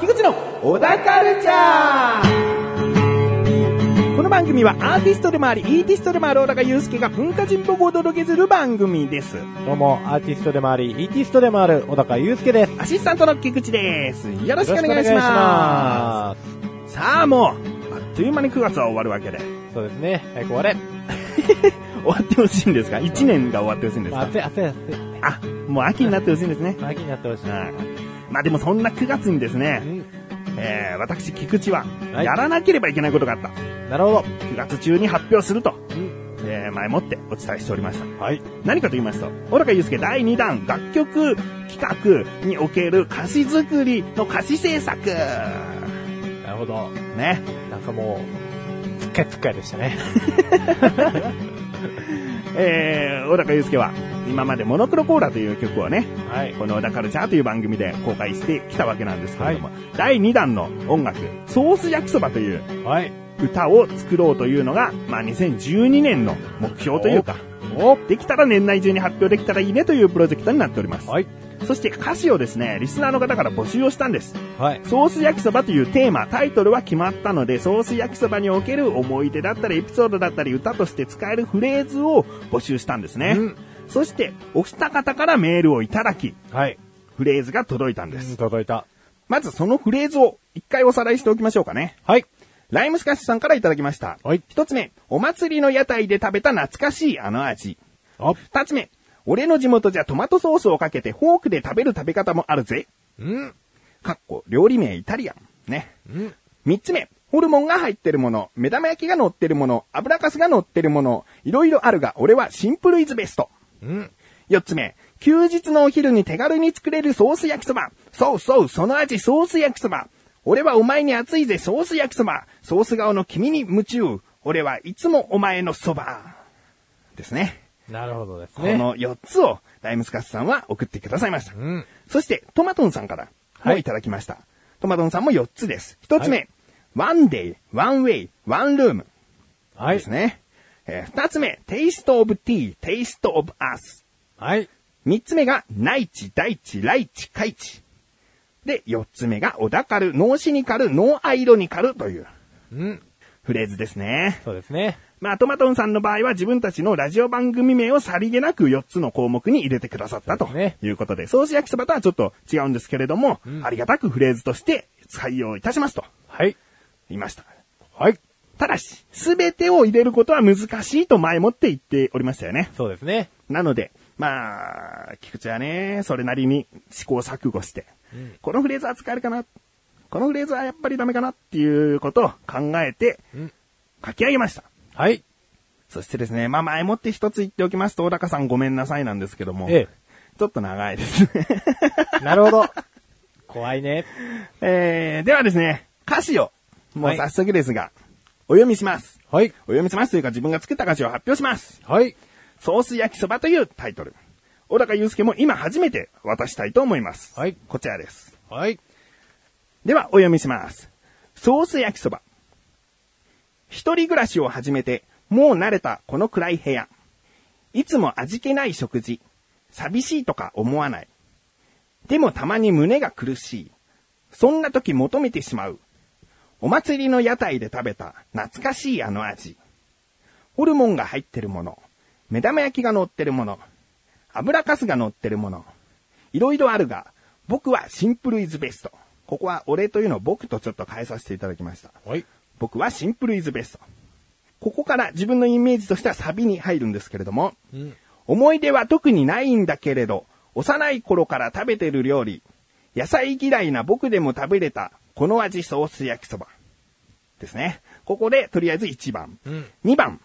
菊池の小高カルチャーこの番組はアーティストでもあり、イーティストでもある小高祐介が文化人っぽくお届けする番組です。どうも、アーティストでもあり、イーティストでもある小高祐介です。アシスタントの菊池です。よろしくお願いしよろしくお願いしま。ますさあもう、あっという間に9月は終わるわけで。す。そうですね。早く終われ。終わってほしいんですか ?1 年が終わってほしいんですか？暑い、暑い、暑い。あ、もう秋になってほしいんですね。秋になってほしい。はいまあでもそんな9月にですね、うんえー、私、菊池は、はいやらなければいけないことがあった。なるほど。9月中に発表すると、うんえー、前もってお伝えしておりました。はい。何かと言いますと、小高祐介第2弾楽曲企画における歌詞作りの歌詞制作。なるほど。ね。なんかもう、つっかいつっかいでしたね。えー、小高祐介は今までモノクロコーラという曲をね、はい。この小高カルチャーという番組で公開してきたわけなんですけれども、第2弾の音楽、ソース焼きそばというはい。歌を作ろうというのが、まあ、2012年の目標というか、おできたら年内中に発表できたらいいねというプロジェクトになっております。はい。そして歌詞をですね、リスナーの方から募集をしたんです。はい。ソース焼きそばというテーマ、タイトルは決まったので、ソース焼きそばにおける思い出だったり、エピソードだったり、歌として使えるフレーズを募集したんですね。うんそして、お二方からメールをいただき、はい。フレーズが届いたんでうんす。届いた。まずそのフレーズを一回おさらいしておきましょうかね。はい。ライムスカッシュさんからいただきました。はい。一つ目、お祭りの屋台で食べた懐かしいあの味。あ、二つ目、俺の地元じゃトマトソースをかけてフォークで食べる食べ方もあるぜ。うん。かっこ、料理名イタリアン。ね。うん。三つ目、ホルモンが入ってるもの、目玉焼きが乗ってるもの、油かすが乗ってるもの、いろいろあるが、俺はシンプルイズベスト。うん。四つ目、休日のお昼に手軽に作れるソース焼きそば。そうそう、その味ソース焼きそば。俺はお前に熱いぜ、ソース焼きそば。ソース顔の君に夢中。俺はいつもお前のそば。ですね。なるほどですね。この4つを、ライムスカスさんは送ってくださいました。うん。そして、トマトンさんからもはいいただきました。トマトンさんも4つです。1つ目、は one day, one way, one room はいです。ね。えー2つ目、taste of tea, taste of us。はい。3つ目が、内地、大地、来地、海地。で、4つ目が、小田カル、ノーシニカル、ノーアイロニカルといううん。フレーズですね。そうですね。まあ、トマトンさんの場合は自分たちのラジオ番組名をさりげなく4つの項目に入れてくださったということで、ソース焼きそばとはちょっと違うんですけれども、うんありがたくフレーズとして採用いたしますとはい。言いました。はい。ただし、すべてを入れることは難しいと前もって言っておりましたよね。そうですね。なので、まあ、菊池はね、それなりに試行錯誤して、うんこのフレーズは使えるかな？このフレーズはやっぱりダメかなっていうことを考えてうん、書き上げました。はい。そしてですね、まあ前もって一つ言っておきますと、小高さんごめんなさいなんですけども、えちょっと長いですね。え。なるほど。怖いね。えー、ではですね、歌詞を、もうはい早速ですが、お読みします。はい。お読みしますというか自分が作った歌詞を発表します。はい。ソース焼きそばというタイトル。小高祐介も今初めて渡したいと思います。はい。こちらです。はい。では、お読みします。ソース焼きそば。一人暮らしを始めて、もう慣れたこの暗い部屋。いつも味気ない食事。寂しいとか思わない。でもたまに胸が苦しい。そんな時求めてしまう。お祭りの屋台で食べた懐かしいあの味。ホルモンが入ってるもの。目玉焼きが乗ってるもの。油かすが乗ってるもの。いろいろあるが、僕はシンプルイズベスト。ここは俺というのを僕とちょっと変えさせていただきました。はい。僕はシンプルイズベスト。ここから自分のイメージとしてはサビに入るんですけれども、うん。思い出は特にないんだけれど、幼い頃から食べてる料理、野菜嫌いな僕でも食べれた、この味ソース焼きそば。ですね。ここで、とりあえず1番。うん。2番。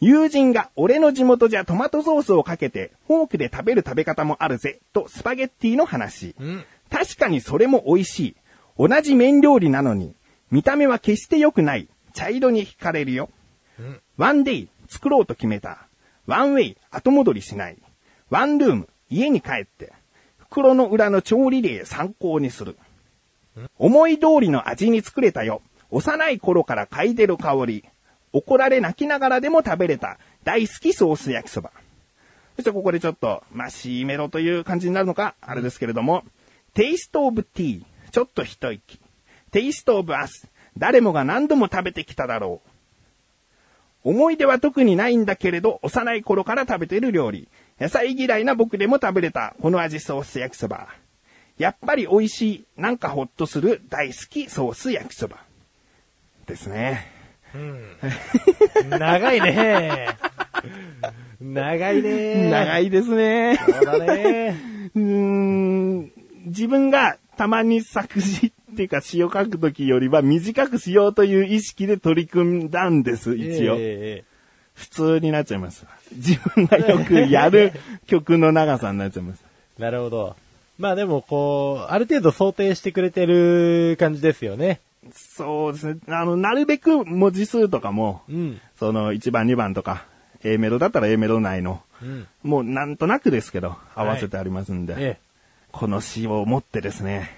友人が俺の地元じゃトマトソースをかけて、フォークで食べる食べ方もあるぜ、とスパゲッティの話。うん。確かにそれも美味しい。同じ麺料理なのに、見た目は決して良くない。茶色に惹かれるよ。うん。ワンデイ、作ろうと決めた。ワンウェイ、後戻りしない。ワンルーム、家に帰って。袋の裏の調理例参考にする。思い通りの味に作れたよ。幼い頃から嗅いでる香り、怒られ泣きながらでも食べれた大好きソース焼きそば。そしてここでちょっと、まあ、C メロという感じになるのか、あれですけれども、テイストオブティー、ちょっと一息。テイストオブアス、誰もが何度も食べてきただろう。思い出は特にないんだけれど、幼い頃から食べている料理。野菜嫌いな僕でも食べれた、この味ソース焼きそば。やっぱり美味しい、なんかほっとする大好きソース焼きそば。ですね。長いね。長いね。長いですね。そうだね。うーん自分がたまに作詞っていうか詩を書くときよりは短くしようという意識で取り組んだんです、一応。ええ普通になっちゃいます。自分がよくやる曲の長さになっちゃいます。なるほど。まあでもこう、ある程度想定してくれてる感じですよね。そうですね。あの、なるべく文字数とかも、うん。その1番2番とか、A メロだったら A メロ内の、うん。もうなんとなくですけど、合わせてありますんで、えこの詩を持ってですね、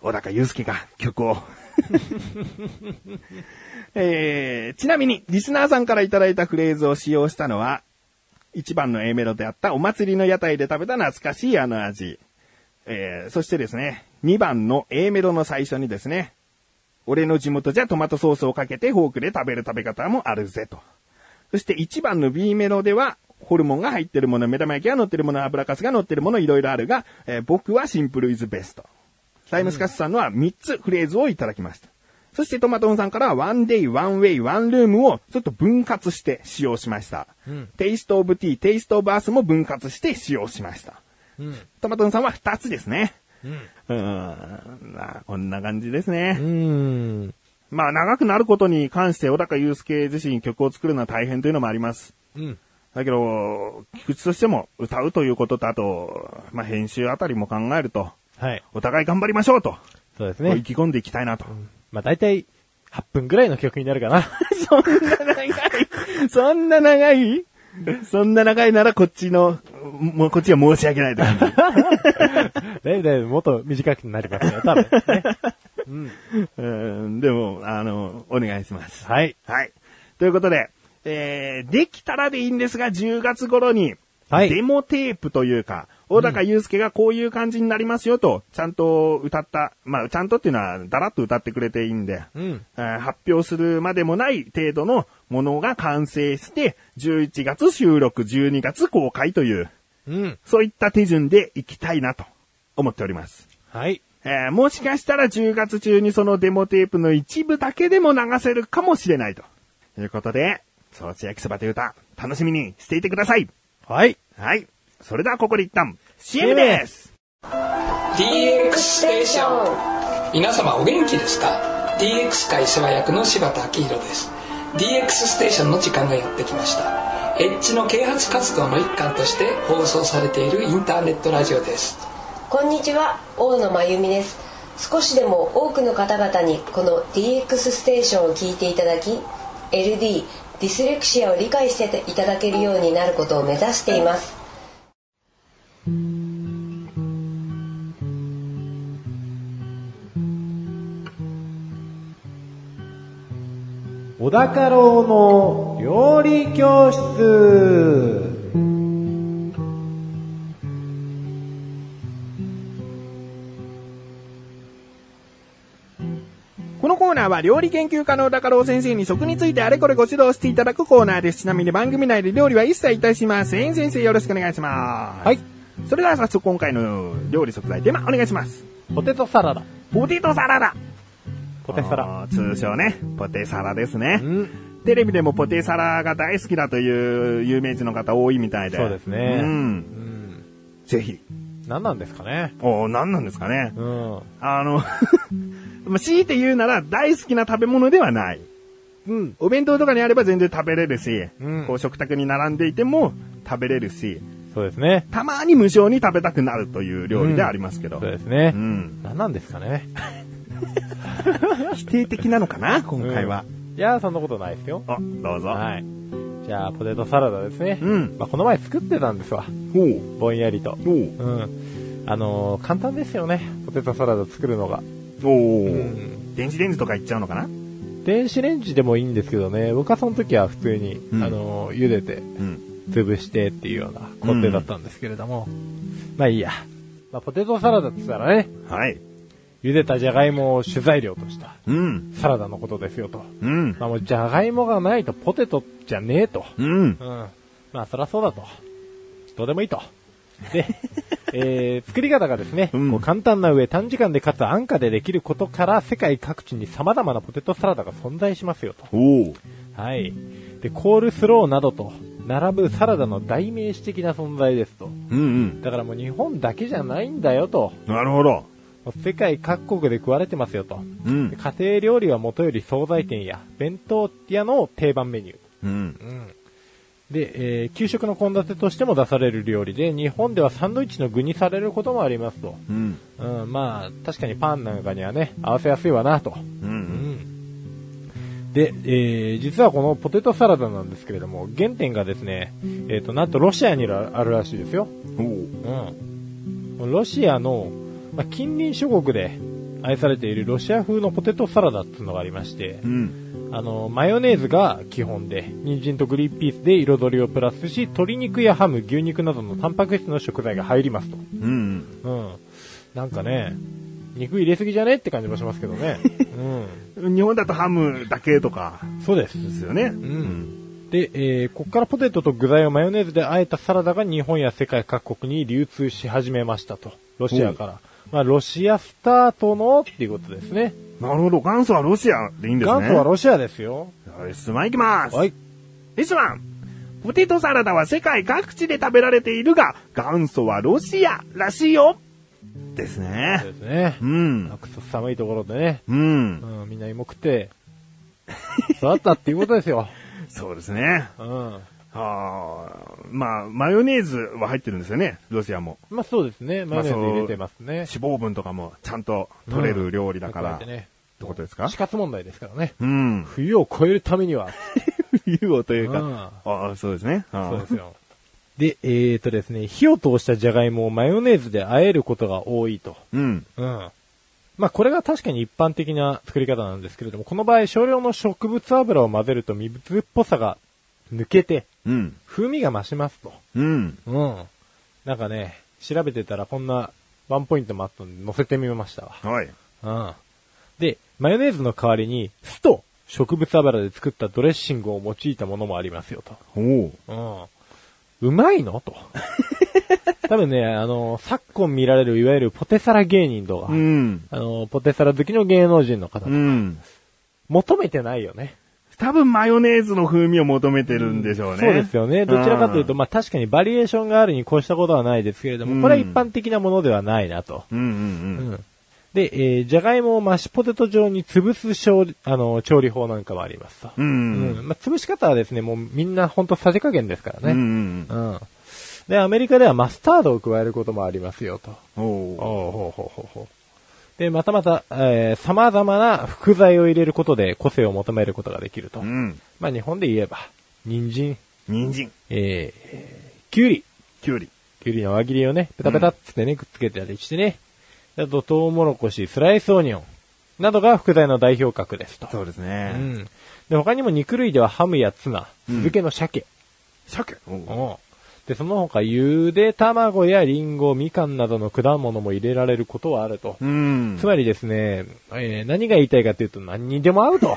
小高祐介が曲を。えー、ちなみに、リスナーさんからいただいたフレーズを使用したのは、1番の A メロであったお祭りの屋台で食べた懐かしいあの味。えー、そしてですね、2番の A メロの最初にですね、俺の地元じゃトマトソースをかけてフォークで食べる食べ方もあるぜと。そして1番の B メロでは、ホルモンが入ってるもの、目玉焼きが乗ってるもの、油かすが乗ってるもの、いろいろあるが、えー僕は simple is best。タイムスカッシュさんのは3つフレーズをいただきました。そしてトマトンさんからは one day、one way、one room をちょっと分割して使用しました。ん taste of tea、taste of earth も分割して使用しました。うん。トマトンさんは2つですね。うん。うーん、まあ、こんな感じですね。うん。まあ、長くなることに関して、小高祐介自身曲を作るのは大変というのもあります。うん。だけど、菊池としても歌うということと、あと、まあ、編集あたりも考えると、はい。お互い頑張りましょうと、そうですね。意気込んでいきたいなと。まあ大体、8分ぐらいの曲になるかな。そんな長い そんな長い？そんな長いならこっちの、もうこっちは申し訳ない。だいだいぶもっと短くなりますね、多分、ね。うん。うん、でも、あの、お願いします。はい。はい。ということで、えー、できたらでいいんですが、10月頃に、はいデモテープというか、小高祐介がこういう感じになりますよと、ちゃんと歌った、まあ、ちゃんとっていうのは、だらっと歌ってくれていいんで、うん。えー発表するまでもない程度のものが完成して、11月収録、12月公開という、うん。そういった手順でいきたいなと思っております。はい。えーもしかしたら10月中にそのデモテープの一部だけでも流せるかもしれないということで、ソース焼きそばという歌、楽しみにしていてください。はい。はい。それではここで一旦 CM です。DX ステーション皆様お元気ですか？DX 界世話役の柴田明宏です DX ステーションの時間がやってきましたエッジの啓発活動の一環として放送されているインターネットラジオです。こんにちは大野真由美です。少しでも多くの方々にこの DX ステーションを聞いていただき LD ディスレクシアを理解していただけるようになることを目指しています。高郎の料理教室。このコーナーは料理研究家の高郎先生に食についてあれこれご指導していただくコーナーです。ちなみに番組内で料理は一切いたしません。先生よろしくお願いします。はい。それでは早速今回の料理食材テーマお願いします。ポテトサラダ。ポテトサラダ。ポテサラ。通称ね、ポテサラですね。うん。テレビでもポテサラが大好きだという有名人の方多いみたいで。そうですねう。。うんん。ぜひ。何なんですかね。おー何なんですかね。うん。あの、まあ強いて言うなら大好きな食べ物ではない。うん。お弁当とかにあれば全然食べれるし、うんこう食卓に並んでいても食べれるし、そうですね。たまに無償に食べたくなるという料理でありますけど。そうですねう。ん。何なんですかね。否定的なのかな今回は。いやー、そんなことないですよ。あ、どうぞ。はい。じゃあ、ポテトサラダですね。うんまあ、この前作ってたんですわ。おうぼんやりと。おううん。あのー簡単ですよね。ポテトサラダ作るのが。おううん電子レンジとかいっちゃうのかな？電子レンジでもいいんですけどね、僕はその時は普通に、うんあの、茹でて、うん。潰してっていうような工程だったんですけれども、まあいいや。まあ、ポテトサラダって言ったらね、はい。茹でたじゃがいもを主材料としたうん。サラダのことですよと。うん。まあもうじゃがいもがないとポテトじゃねえと。うん。うん。まあそらそうだと。どうでもいいと。で、えー、作り方がですね、うん簡単な上短時間でかつ安価でできることから世界各地に様々なポテトサラダが存在しますよと。はい。で、コールスローなどと並ぶサラダの代名詞的な存在ですと。うんうん。だからもう日本だけじゃないんだよと。なるほど。世界各国で食われてますよと。うんで。家庭料理はもとより惣菜店や弁当屋の定番メニュー。うん。うん。で、えー給食の献立としても出される料理で、日本ではサンドイッチの具にされることもありますと。うん。うん、まあ、確かにパンなんかにはね、合わせやすいわなと。で、えー実はこのポテトサラダなんですけれども、原点がですね、えっ、と、なんとロシアにあるらしいですよ。うん。ロシアの、まあ、近隣諸国で愛されているロシア風のポテトサラダっていうのがありまして、うん。あの、マヨネーズが基本で、人参とグリーンピースで彩りをプラスし、鶏肉やハム、牛肉などのタンパク質の食材が入りますと。うん。うん。なんかね、肉入れすぎじゃねって感じもしますけどね。日本だとハムだけとかうん。そうです。ですよね。うん。で、えー、ここからポテトと具材をマヨネーズで和えたサラダが日本や世界各国に流通し始めましたと。ロシアから。まあ、ロシアスタートのっていうことですね。なるほど。元祖はロシアでいいんですね。元祖はロシアですよ。はい、質問いきます。はい。リスワン。ポテトサラダは世界各地で食べられているが、元祖はロシアらしいよ。ですそうね。ですねう。ん。くそ寒いところでね、うん。うん、みんな芋食って、育ったっていうことですよ。そうですね。うん。はあ、まあ、マヨネーズは入ってるんですよね、ロシアも。まあそうですね。マヨネーズ入れてますね。脂肪分とかもちゃんと取れる料理だから。ってこうやってね。ことですか？死活問題ですからね。うん。冬を越えるためには。冬をというか。うんああ、そうですね。ああそうですよ。で、えーとですね、火を通したじゃがいもをマヨネーズで和えることが多いと。うん。うん。まあこれが確かに一般的な作り方なんですけれども、この場合少量の植物油を混ぜると水っぽさが抜けて、うん。風味が増しますと。うん。うん。なんかね、調べてたらこんなワンポイントもあったんで載せてみましたわ。はい。うん。で、マヨネーズの代わりに酢と植物油で作ったドレッシングを用いたものもありますよと。おお。うん。うまいの？と。多分ね、あの、昨今見られるいわゆるポテサラ芸人とか、うん。あの、ポテサラ好きの芸能人の方とか、うん。求めてないよね。多分マヨネーズの風味を求めてるんでしょうね。そうですよね。どちらかというと、んまあ確かにバリエーションがあるに越したことはないですけれども、これは一般的なものではないなと。うんうんううん。ん。で、えー、じゃがいもをマッシュポテト状に潰す調理、あの、調理法なんかもありますと。う。うんん。まあ、潰し方はですね、もうみんなほんとさじ加減ですからうんうね。んうん。で、アメリカではマスタードを加えることもありますよと。うん。おお。ほうほうほうほう。で、またまた、えー、様々な副菜を入れることで個性を求めることができると。うん。まあ、日本で言えば、人参、人参、えー、えーきゅうり、きゅうり。きゅうりの輪切りをね、ペタペタっつってね、くっつけたりしてね。あと、トウモロコシ、スライスオニオン、などが副菜の代表格ですと。そうですうね。ん。で、他にも肉類ではハムやツナ、うん漬けの鮭。鮭。おおうんで、その他、ゆで卵やリンゴ、みかんなどの果物も入れられることはあると。うん。つまりですね、えー何が言いたいかというと何にでも合うと。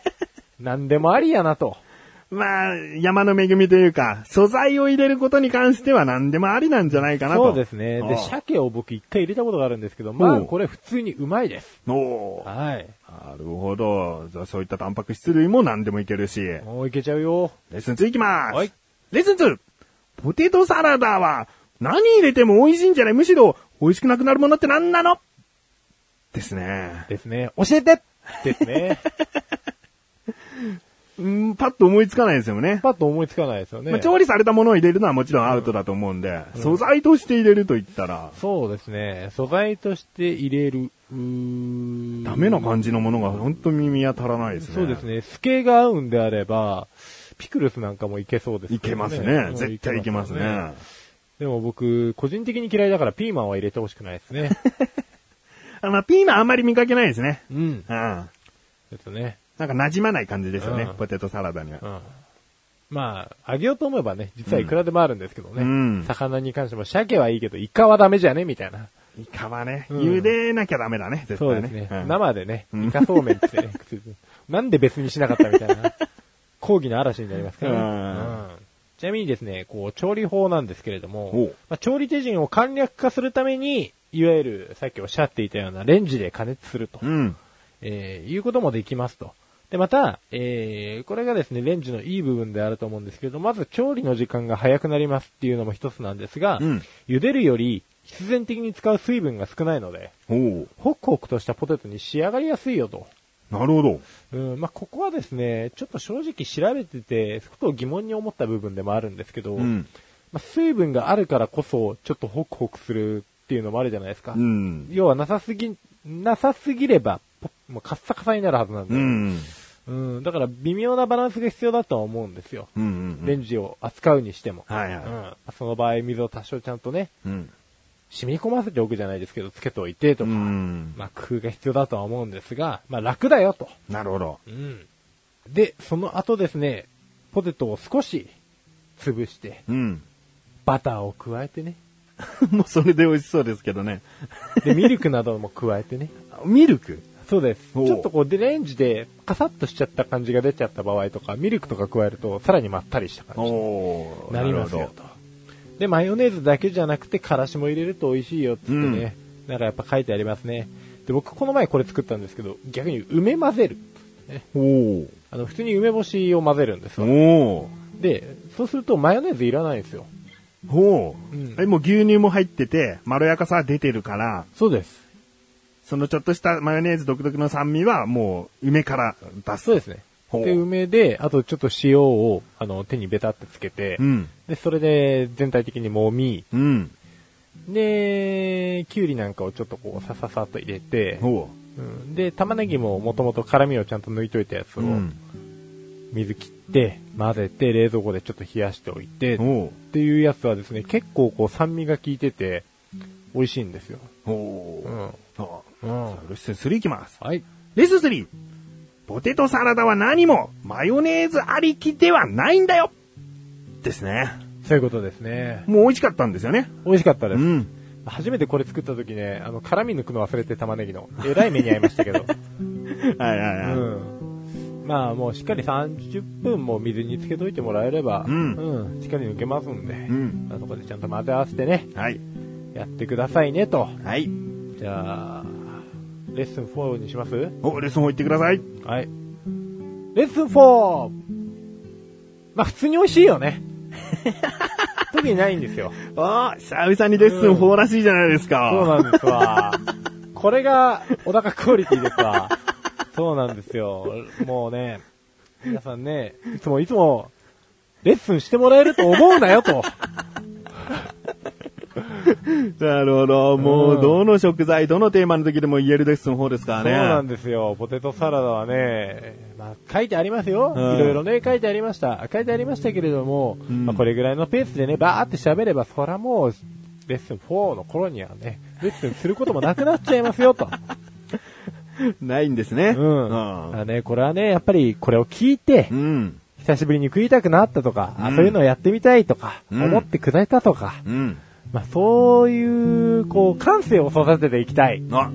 何でもありやなと。まあ、山の恵みというか、素材を入れることに関しては何でもありなんじゃないかなと。そうですね。で、鮭を僕一回入れたことがあるんですけど、まあ、これ普通にうまいです。おお。はい。なるほど。じゃあそういったタンパク質類も何でもいけるし。レもういけちゃうよ。ッスン2いきます。はい。レッスン 2! ポテトサラダは何入れても美味しいんじゃない？むしろ美味しくなくなるものって何なの？ですね。ですね。教えてですね。うん、パッと思いつかないですよね。パッと思いつかないですよね。まあ、調理されたものを入れるのはもちろんアウトだと思うんで、素材として入れると言ったら、そうですね。素材として入れる。ダメな感じのものが本当に見当たらないですね。そうです。ね。スケが合うんであれば、ピクルスなんかもいけそうですいけますうね。ん絶対いけますね。でも僕、個人的に嫌いだからピーマンは入れてほしくないですね。あまあ、ピーマンあんまり見かけないですね。うん。うん。ですね。なんか馴染まない感じですよね、うんポテトサラダには。うん。まあ、あげようと思えばね、実はいくらでもあるんですけどね。うん魚に関しても、鮭はいいけど、イカはダメじゃねみたいな。イカはね、うん茹でなきゃダメだね、絶対ね。そうですね。うん生でね、うんイカそうめんってね、なんで別にしなかったみたいな、抗議の嵐になりますからね。うんうんちなみにですね、こう、調理法なんですけれどおもう、まあ、調理手順を簡略化するために、いわゆる、さっきおっしゃっていたようなレンジで加熱すると、うん。えーいうこともできますと。で、また、えーこれがですね、レンジのいい部分であると思うんですけど、まず調理の時間が早くなりますっていうのも一つなんですが、うん茹でるより必然的に使う水分が少ないので、おうホクホクとしたポテトに仕上がりやすいよと。なるほど。うん、まあ、ここはですね、ちょっと正直調べてて、ふと疑問に思った部分でもあるんですけど、うん。まあ、水分があるからこそ、ちょっとホクホクするっていうのもあるじゃないですか。うん。要はなさすぎ、なさすぎれば、ポもうカッサカサになるはずなんで。うん。うん、だから微妙なバランスが必要だとは思うんですよ。うんうんうん。レンジを扱うにしても。はいはうん、その場合、水を多少ちゃんとね、い。うん。染み込ませておくじゃないですけど、つけておいてとか、うん。まあ工夫が必要だとは思うんですが、まあ楽だよと。なるほど。うん。で、その後ですね、ポテトを少し潰して、うん。バターを加えてね。もうそれで美味しそうですけどね。で、ミルクなども加えてね。ミルク？そうです。ちょっとこう、で、レンジでカサッとしちゃった感じが出ちゃった場合とか、ミルクとか加えると、さらにまったりした感じにおなりますよと。で、マヨネーズだけじゃなくて、からしも入れると美味しいよってってね。なんかやっぱ書いてありますね。で、僕この前これ作ったんですけど、逆に梅混ぜる。ど。おあの、普通に梅干しを混ぜるんですおよ。おで、そうするとマヨネーズいらないんですよ。ほう。うんえ、もう牛乳も入ってて、まろやかさは出てるから、そうです。そのちょっとしたマヨネーズ独特の酸味はもう梅から出す。そうですね。で、梅で、あとちょっと塩を、あの、手にベタってつけて、うん。で、それで全体的に揉み、うん。で、きゅうりなんかをちょっとこう、さささっと入れて、ほうんで、玉ねぎももともと辛みをちゃんと抜いといたやつう。を、うん。水切って、混ぜて、冷蔵庫でちょっと冷やしておいて、っほていうやつはですね、結構こう酸味が効いてて、美味しいんですよ。う。ほう。うん。そうん。う。レッスン3いきます。はい。レッスン 3! ポテトサラダは何もマヨネーズありきではないんだよですね。そういうことですね。もう美味しかったんですよね。美味しかったです。うん。初めてこれ作った時ね、あの、辛み抜くの忘れて玉ねぎの。えらい目に遭いましたけど。はいはいはい。うん。まあもうしっかり30分も水につけといてもらえれば、うんうんしっかり抜けますんで、んあそこでちゃんと混ぜ合わせてね、はい。やってくださいねと。はい。じゃあ、レッスン4にします？お、レッスン4行ってください。はい。レッスン 4! まあ普通に美味しいよね。特にないんですよ。ああ、久々にレッスン4らしいじゃないですか。そうなんですわ。これが、小高クオリティですわ。そうなんですよ。もうね、皆さんね、いつもいつも、レッスンしてもらえると思うなよと。なるほど。もうどの食材、どのテーマの時でも言えるレッスン4ですからそうね。なんですよ。ポテトサラダはね、まあ書いてありますよ。うんいろいろね、書いてありました。書いてありましたけれども、うんまあこれぐらいのペースでね、バーって喋れば、そらもう、レッスン4の頃にはね、レッスンすることもなくなっちゃいますよと。ないんですね。うん。うんあね、これはね、やっぱりこれを聞いてう、ん。久しぶりに食いたくなったとか、あうんそういうのをやってみたいとか、うん思ってくれたとか、うん。まあそういう、こう、感性を育てていきたい。あ、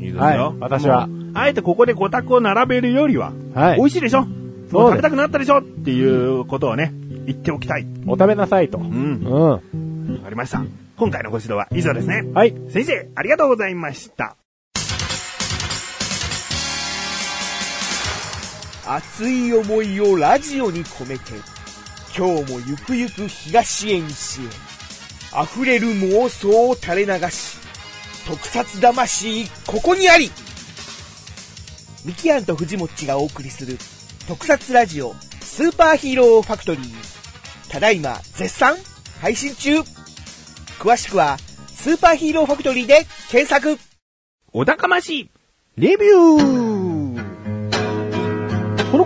いいですよ。はい私はあえてここで5択を並べるよりは、はい美味しいでしょ？そう食べたくなったでしょ？っていうことをね、言っておきたい。お食べなさいと。う。うんん。わかりました。今回のご指導は以上ですね。はい。先生、ありがとうございました。熱い思いをラジオに込めて、今日もゆくゆく東へ西へ、溢れる妄想を垂れ流し、特撮魂ここにあり。ミキアンと藤もっちがお送りする特撮ラジオスーパーヒーローファクトリー。ただいま絶賛配信中。詳しくはスーパーヒーローファクトリーで検索。お高ましレビュー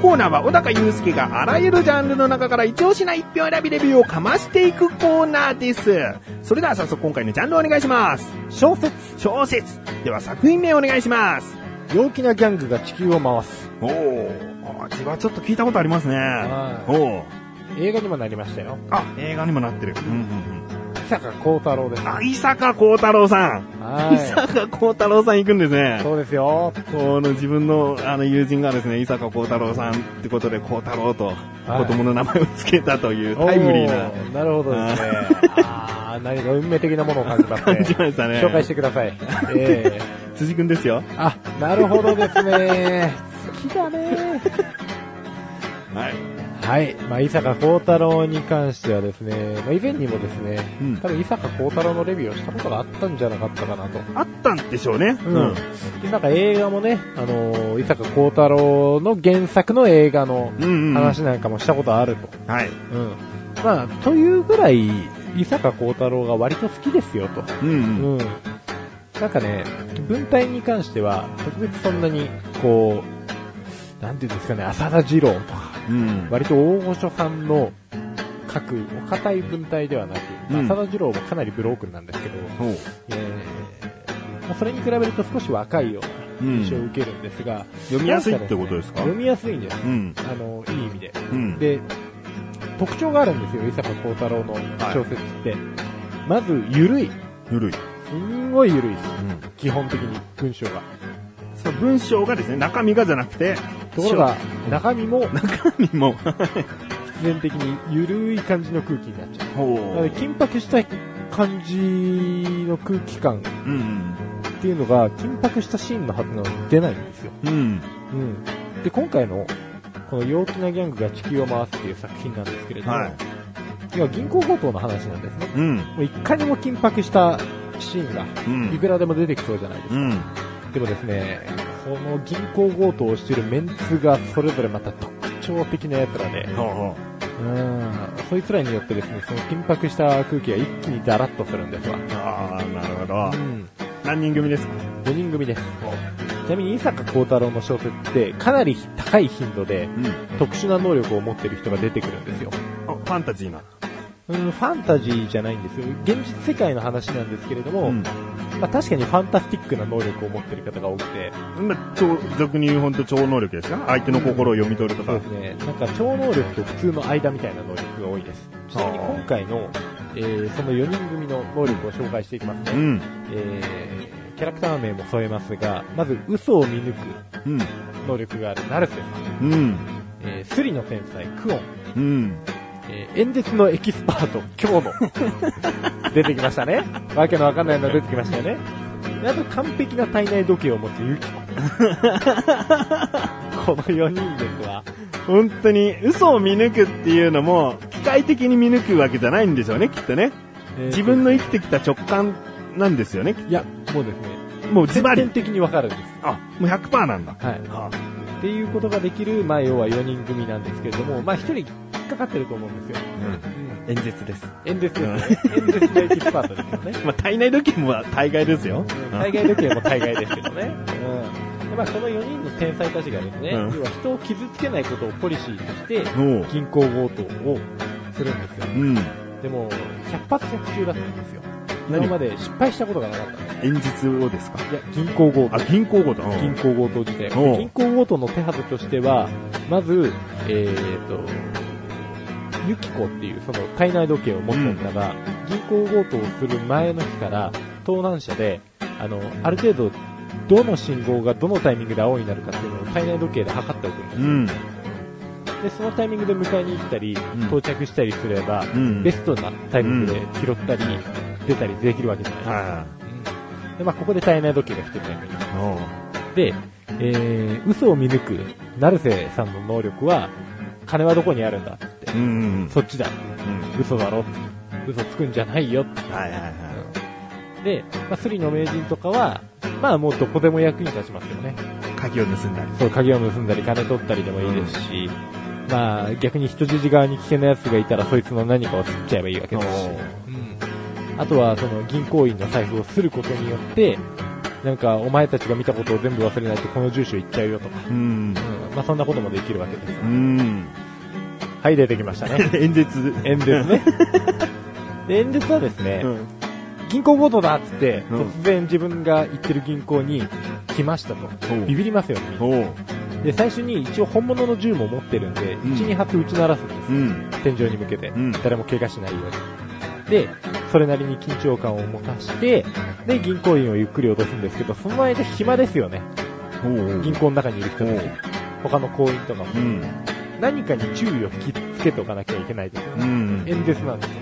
コーナーは小高祐介があらゆるジャンルの中から一押しな一票選びレビューをかましていくコーナーです。それでは早速今回のジャンルをお願いします。小説、小説。では作品名お願いします。陽気なギャングが地球を回す。おー。千葉ちょっと聞いたことありますね。はいおう映画にもなりましたよ。あ、映画にもなってる。うんうん坂幸太郎です。あ、伊坂幸太郎さん。伊はい。坂幸太郎さん行くんですね。そうですよ。この自分のあの友人がですね、伊坂幸太郎さんってことで幸太郎とはい子供の名前を付けたというタイムリーななるほどですね。ああ、何か運命的なものを感じますね。感じましたね。紹介してください。ええ 辻くんですよ。あ、なるほどですね。好きだね。はい。はい。まあ、伊坂幸太郎に関してはですね、まあ、以前にもですね、うん多分伊坂幸太郎のレビューをしたことがあったんじゃなかったかなと。あったんでしょうね。うん。で、なんか映画もね、あのー伊坂幸太郎の原作の映画のうんうん。話なんかもしたことあると。はい。うん。まあ、というぐらい、伊坂幸太郎が割と好きですよと。うんうん。うん。なんかね、文体に関しては、特別そんなに、こう、なんていうんですかね、浅田二郎とか、うん。割と大御所さんの書くお堅い文体ではなく、まあうん浅田二郎もかなりブロークンなんですけど。えーまあそれに比べると少し若いような印象をうん。受けるんですが、読みやすいってことですか？読みやすいんです。うん。あの、いい意味で。うん。で、特徴があるんですよ、伊坂幸太郎の小説って。まず、ゆるい。ゆるい。すんごいゆるいです。うん。基本的に文章が。その文章がですね、中身がじゃなくて、ところが、中身も中身も、必然的にゆるい感じの空気になっちゃう。緊迫した感じの空気感うん。っていうのが、緊迫したシーンのはずなのに出ないんですよ。うん。うん。で、今回の、この陽気なギャングが地球を回すっていう作品なんですけれども、はい要は銀行強盗の話なんですね。うん。もういかにも緊迫したシーンが、うんいくらでも出てきそうじゃないですか。うん。でもですね、この銀行強盗をしているメンツがそれぞれまた特徴的な奴らで、ほうん、そいつらによってですね、その緊迫した空気が一気にダラッとするんですわ。う。ああ、なるほどう。ん。何人組ですか？4人組です。ちなみに伊坂幸太郎の小説ってかなり高い頻度でうん。特殊な能力を持ってる人が出てくるんですよ。あファンタジーな。うん、ファンタジーじゃないんですよ。現実世界の話なんですけれども、うん。まあ確かにファンタスティックな能力を持ってる方が多くて、まあ、超、俗に言う本当超能力ですか相手の心を読み取るとかそうで。すね、なんか超能力と普通の間みたいな能力が多いです。ちなみに今回の、えーその4人組の能力を紹介していきますね。うん。えーキャラクター名も添えますが、まず嘘を見抜くうん。能力があるナルセさん、うん。えースリの天才クオン、うん。えー演説のエキスパート、響野。出てきましたね。わけのわかんないの出てきましたよね。であと完璧な体内時計を持つユキコ。この4人ですわ。本当に嘘を見抜くっていうのも、機械的に見抜くわけじゃないんでしょうね、きっとね。自分の生きてきた直感なんですよね。いや、もうですね、もうズバリ全。的にわかるんです。あ、もう100%なんだ。はい。あっていうことができる、まあ、要は4人組なんですけれども、まあ、1人引っかかってると思うんですよ。うん。演説です。演説ですね。演説のエキスパートですよね。まあ、体内時計も大概ですよ。対外時計も対外ですけどね。うん。でまあ、この4人の天才たちがですね、うん要は人を傷つけないことをポリシーとして。銀行強盗をするんですよ。うん。でも、100発100中だったんですよ。何？今まで失敗したことがなかった。演説をですか？いや、銀行強盗あ、。銀行ごと。うん銀行強盗自体銀行強盗の手はずとしては、まず、えーと、ユキコっていうその体内時計を持った女が、銀行強盗をする前の日から、盗難車で、あの、ある程度、どの信号がどのタイミングで青になるかっていうのを体内時計で測っておくんですよ。うん。で、そのタイミングで迎えに行ったり、ん到着したりすれば、うん。ベストなタイミングで拾ったり、出たりできるわけじゃないですか。はで、まあ、ここで体内時計が一つ役に立つい。おうで、えー、嘘を見抜く、成瀬さんの能力は、金はどこにあるんだうんうんそっちだ、うん。嘘だろ嘘つくんじゃないよって。はいはいはい。で、まあ、スリの名人とかは、まあもうどこでも役に立ちますよね。鍵を盗んだり。そう、鍵を盗んだり金取ったりでもいいですし、まあ逆に人質側に危険な奴がいたらそいつの何かを吸っちゃえばいいわけですし、うん。あとはその銀行員の財布をすることによって、なんかお前たちが見たことを全部忘れないとこの住所行っちゃうよとか、うん。うん、まあそんなこともできるわけですよう。ん。はい、出てきましたね。演説。演説ね。で演説はですね、うん。銀行強盗だっつって、うん突然自分が行ってる銀行に来ましたと。ビビりますよね。で、最初に一応本物の銃も持ってるんで、ん1、2発撃ち鳴らすんです。うん。天井に向けて、ん誰も怪我しないように。で、それなりに緊張感を持たして、で、銀行員をゆっくり落とすんですけど、その間暇ですよね。銀行の中にいる人たち。他の行員とかも。うん。何かに注意を引きつけておかなきゃいけないですよね。うん。演説なんですよ。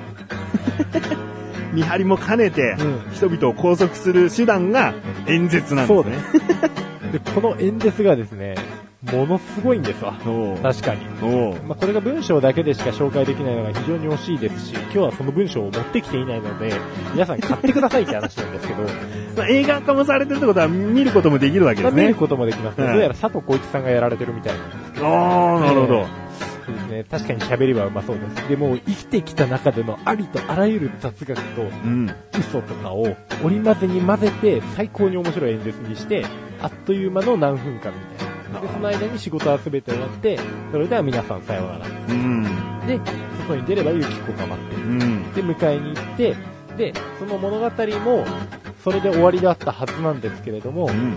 見張りも兼ねて、うん人々を拘束する手段が演説なんですね。で、この演説がですね、ものすごいんですわ。確かに。まあ、これが文章だけでしか紹介できないのが非常に惜しいですし、今日はその文章を持ってきていないので、皆さん買ってくださいって話なんですけど、まあ映画化もされてるってことは見ることもできるわけまあ、ですね。見ることもできますね。はいどうやら佐藤浩市さんがやられてるみたいなんですけど、ああ、なるほど。そうですね、確かに喋りはうまそうです。でも、生きてきた中でのありとあらゆる雑学とうん。嘘とかを織り交ぜに混ぜて最高に面白い演説にして、あっという間の何分間みたいな。で、その間に仕事は全て終わって、それでは皆さんさようなら。うん。で、外に出ればユキコが待ってる。うん。で、迎えに行って、で、その物語も、それで終わりだったはずなんですけれども、いうん。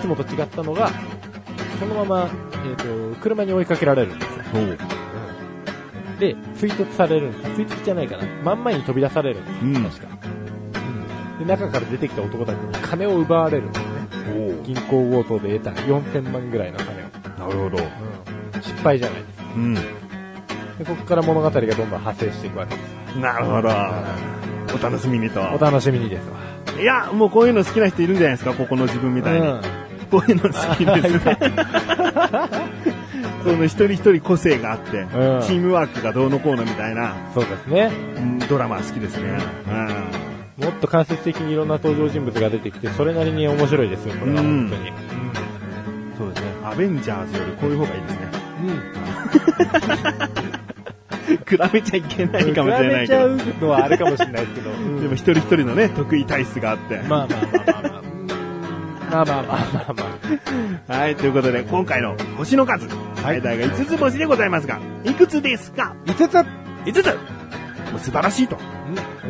つもと違ったのが、そのまま、えっ、と、車に追いかけられるんですよ。おうで、追突されるんです。追突じゃないかな。真ん前に飛び出されるんですよ、うん確か。うん。で、中から出てきた男たちに金を奪われるんです銀行強盗で得た4000万ぐらいの金を。なるほど。うん。失敗じゃないですか。うん。で、ここから物語がどんどん派生していくわけです。なるほど。お楽しみにと。お楽しみにですわ。いや、もうこういうの好きな人いるんじゃないですか、ここの自分みたいに。うんこういうの好きですね。その一人一人個性があって、んチームワークがどうのこうのみたいな、そうですね。うんドラマ好きですね。もっと間接的にいろんな登場人物が出てきて、それなりに面白いですよ、これはうん本当に。そうですね。アベンジャーズよりこういう方がいいですね。比べちゃいけないかもしれないけど。比べちゃうのはあれかもしれないですけど。でも一人一人のね、得意体質があって。まあまあまあまあまあ。まあまあまあまあまあ。はい、ということで、今回の星の数、最大が5つ星でございますが、いくつですか？5つ ?5 つもう素晴らしいと。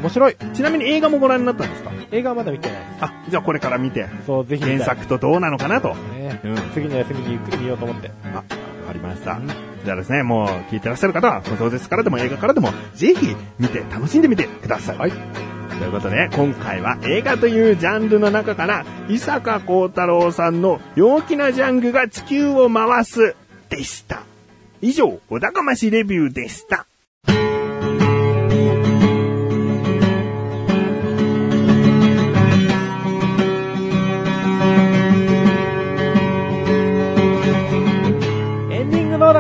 面白い。ちなみに映画もご覧になったんですか？映画はまだ見てないであ、じゃあこれから見て、す。そう、ぜひ見たい原作とどうなのかなと。ねうん。次の休みにゆっくり見ようと思って。あ、わかりました。じゃあですね、もう聞いてらっしゃる方は、小説からでも映画からでも、ぜひ見て楽しんでみてください。はい。ということで、今回は映画というジャンルの中から、伊坂幸太郎さんの陽気なジャングが地球を回すでした。以上、お高ましレビューでした。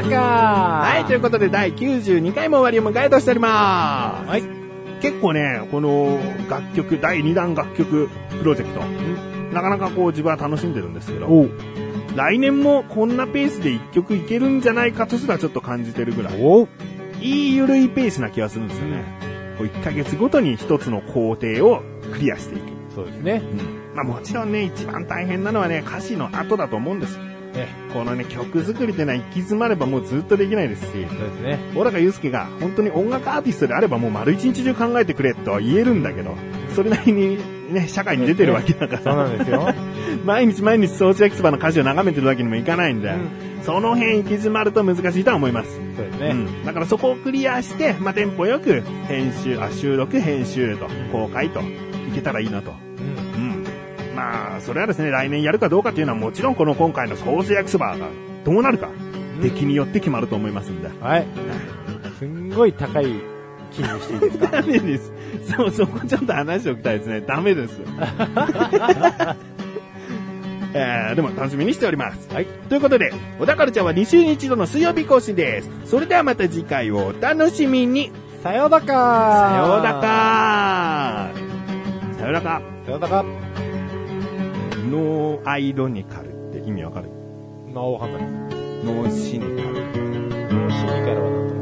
かはい、ということで第92回も終わりを迎えとしております。はい。結構ね、この楽曲、第2弾楽曲プロジェクト、なかなかこう自分は楽しんでるんですけど。来年もこんなペースで1曲いけるんじゃないかとすらちょっと感じてるぐらい。いい緩いペースな気がするんですよね。こう1ヶ月ごとに1つの工程をクリアしていく。そうですね。うん。まあもちろんね、一番大変なのはね、歌詞の後だと思うんです。ね。このね、曲作りっていうのは行き詰まればもうずっとできないですし、そうですね。小高祐介が本当に音楽アーティストであればもう丸一日中考えてくれとは言えるんだけど、それなりにね、社会に出てるわけだから、そうなんですよ。毎日毎日ソース焼きそばの歌詞を眺めてるわけにもいかないんで、その辺行き詰まると難しいとは思います。そうですね。うん。だからそこをクリアして、まあ、テンポよく編集、あ、収録、編集と、公開と、いけたらいいなと。まあ、それはですね、来年やるかどうかっていうのはもちろんこの今回のソース焼きそばがどうなるか、出来によって決まると思いますんで。はい。すんごい高い金にしていいですか？ダメです。そう、そこちょっと話しておきたいですね。ダメです。えー、でも楽しみにしております。はい。ということで、小田カルチャーは2週に1度の水曜日更新です。それではまた次回をお楽しみに。さようだかさようだかさようだかさようだかノーアイロニカルって意味わかるまあ、わかんない。ノーシニカル。ノーシニカルは